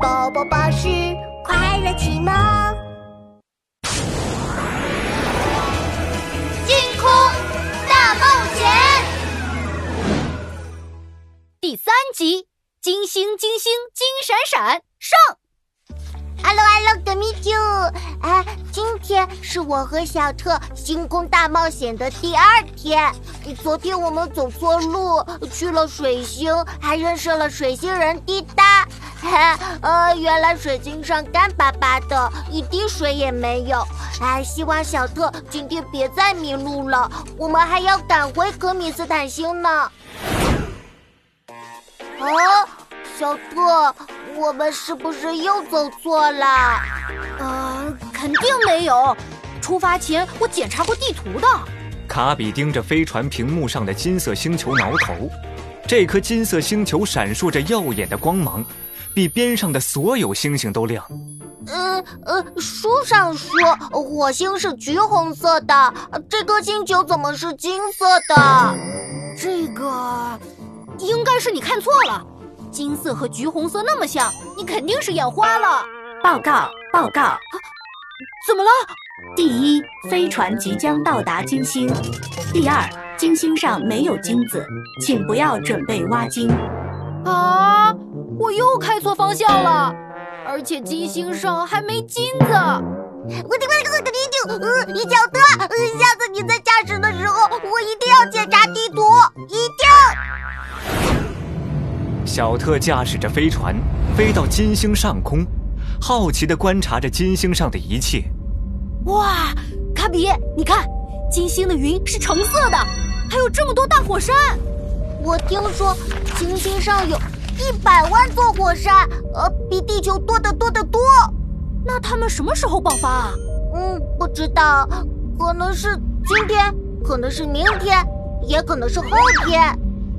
宝宝巴士快乐启蒙，星空大冒险第三集：金星金星金闪闪上。Hello Hello，德米九，啊，今天是我和小特星空大冒险的第二天。昨天我们走错路，去了水星，还认识了水星人滴答。哈，呃，原来水晶上干巴巴的，一滴水也没有。哎，希望小特今天别再迷路了，我们还要赶回可米斯坦星呢。哦，小特。我们是不是又走错了？呃，肯定没有。出发前我检查过地图的。卡比盯着飞船屏幕上的金色星球挠头，这颗金色星球闪烁着耀眼的光芒，比边上的所有星星都亮。嗯呃，书上说火星是橘红色的，这颗星球怎么是金色的？这个应该是你看错了。金色和橘红色那么像，你肯定是眼花了。报告报告，啊、怎么了？第一，飞船即将到达金星；第二，金星上没有金子，请不要准备挖金。啊！我又开错方向了，而且金星上还没金子。我的我的我的领主，呃，小特，呃，下次你在驾驶的时候，我一定要检查地图，一定。小特驾驶着飞船飞到金星上空，好奇地观察着金星上的一切。哇，卡比，你看，金星的云是橙色的，还有这么多大火山。我听说金星上有一百万座火山，呃，比地球多得多得多。那他们什么时候爆发啊？嗯，不知道，可能是今天，可能是明天，也可能是后天。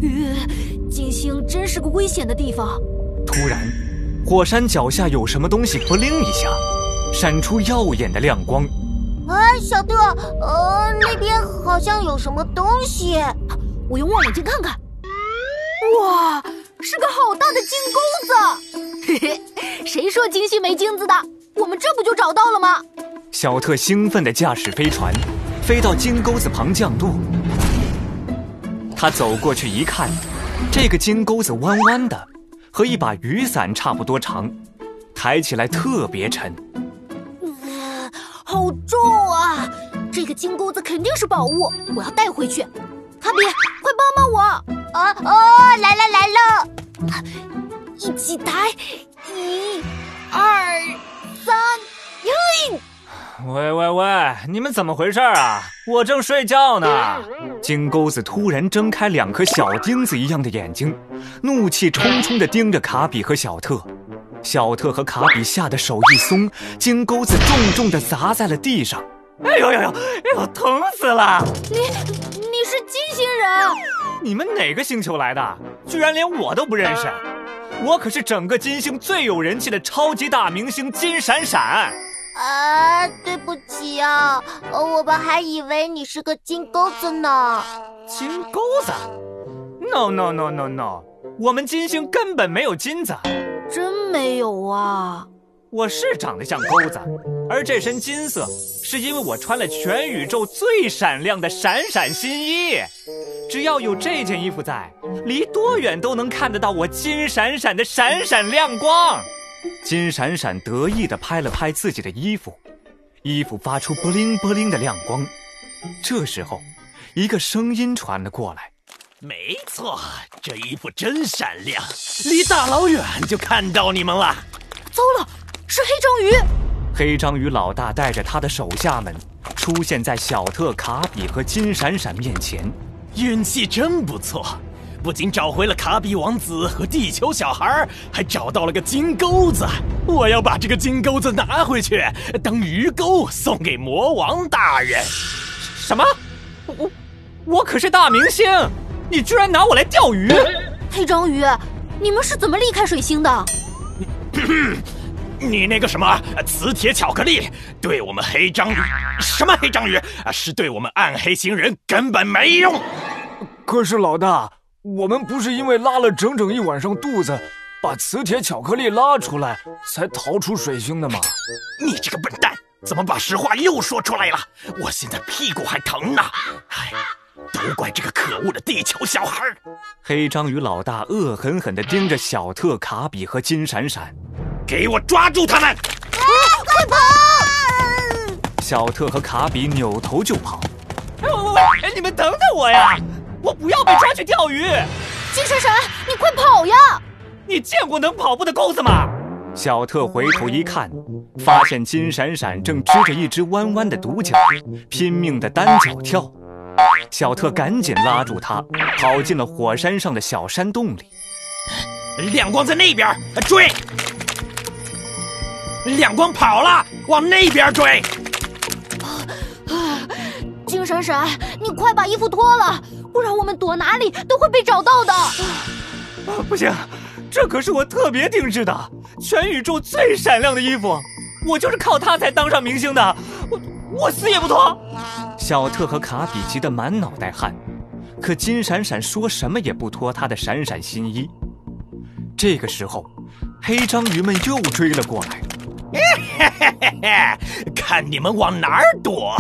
呃，金星真是个危险的地方。突然，火山脚下有什么东西“扑棱”一下，闪出耀眼的亮光。哎，小特，呃，那边好像有什么东西。我用望远镜看看。哇，是个好大的金钩子！嘿嘿，谁说金星没金子的？我们这不就找到了吗？小特兴奋地驾驶飞船，飞到金钩子旁降落。他走过去一看，这个金钩子弯弯的，和一把雨伞差不多长，抬起来特别沉。呃，好重啊！这个金钩子肯定是宝物，我要带回去。卡比，快帮帮我！啊哦，来了来了！一起抬，一、二、三，嘿！喂喂喂，你们怎么回事啊？我正睡觉呢。金钩子突然睁开两颗小钉子一样的眼睛，怒气冲冲地盯着卡比和小特。小特和卡比吓得手一松，金钩子重重地砸在了地上。哎呦呦呦！哎呦，疼死了！你金星人？你们哪个星球来的？居然连我都不认识！我可是整个金星最有人气的超级大明星金闪闪。啊，对不起啊，我们还以为你是个金钩子呢。金钩子？No No No No No，我们金星根本没有金子。真没有啊！我是长得像钩子，而这身金色是因为我穿了全宇宙最闪亮的闪闪新衣。只要有这件衣服在，离多远都能看得到我金闪闪的闪闪亮光。金闪闪得意地拍了拍自己的衣服，衣服发出波灵波灵的亮光。这时候，一个声音传了过来：“没错，这衣服真闪亮，离大老远就看到你们了。”糟了，是黑章鱼！黑章鱼老大带着他的手下们出现在小特、卡比和金闪闪面前。运气真不错。不仅找回了卡比王子和地球小孩，还找到了个金钩子。我要把这个金钩子拿回去当鱼钩送给魔王大人。什么？我我可是大明星，你居然拿我来钓鱼？黑章鱼，你们是怎么离开水星的？你那个什么磁铁巧克力，对我们黑章鱼什么黑章鱼啊，是对我们暗黑星人根本没用。可是老大。我们不是因为拉了整整一晚上肚子，把磁铁巧克力拉出来，才逃出水星的吗。你这个笨蛋，怎么把实话又说出来了？我现在屁股还疼呢。唉，都怪这个可恶的地球小孩！黑章鱼老大恶狠狠地盯着小特、卡比和金闪闪，给我抓住他们！快跑！小特和卡比扭头就跑。喂喂喂！你们等等我呀！我不要被抓去钓鱼！金闪闪，你快跑呀！你见过能跑步的钩子吗？小特回头一看，发现金闪闪正支着一只弯弯的独角，拼命的单脚跳。小特赶紧拉住他，跑进了火山上的小山洞里。亮光在那边，追！亮光跑了，往那边追！啊金闪闪，你快把衣服脱了，不然我们躲哪里都会被找到的。啊，不行，这可是我特别定制的，全宇宙最闪亮的衣服，我就是靠它才当上明星的，我我死也不脱。小特和卡比急得满脑袋汗，可金闪闪说什么也不脱他的闪闪新衣。这个时候，黑章鱼们又追了过来。嘿嘿嘿嘿，看你们往哪儿躲！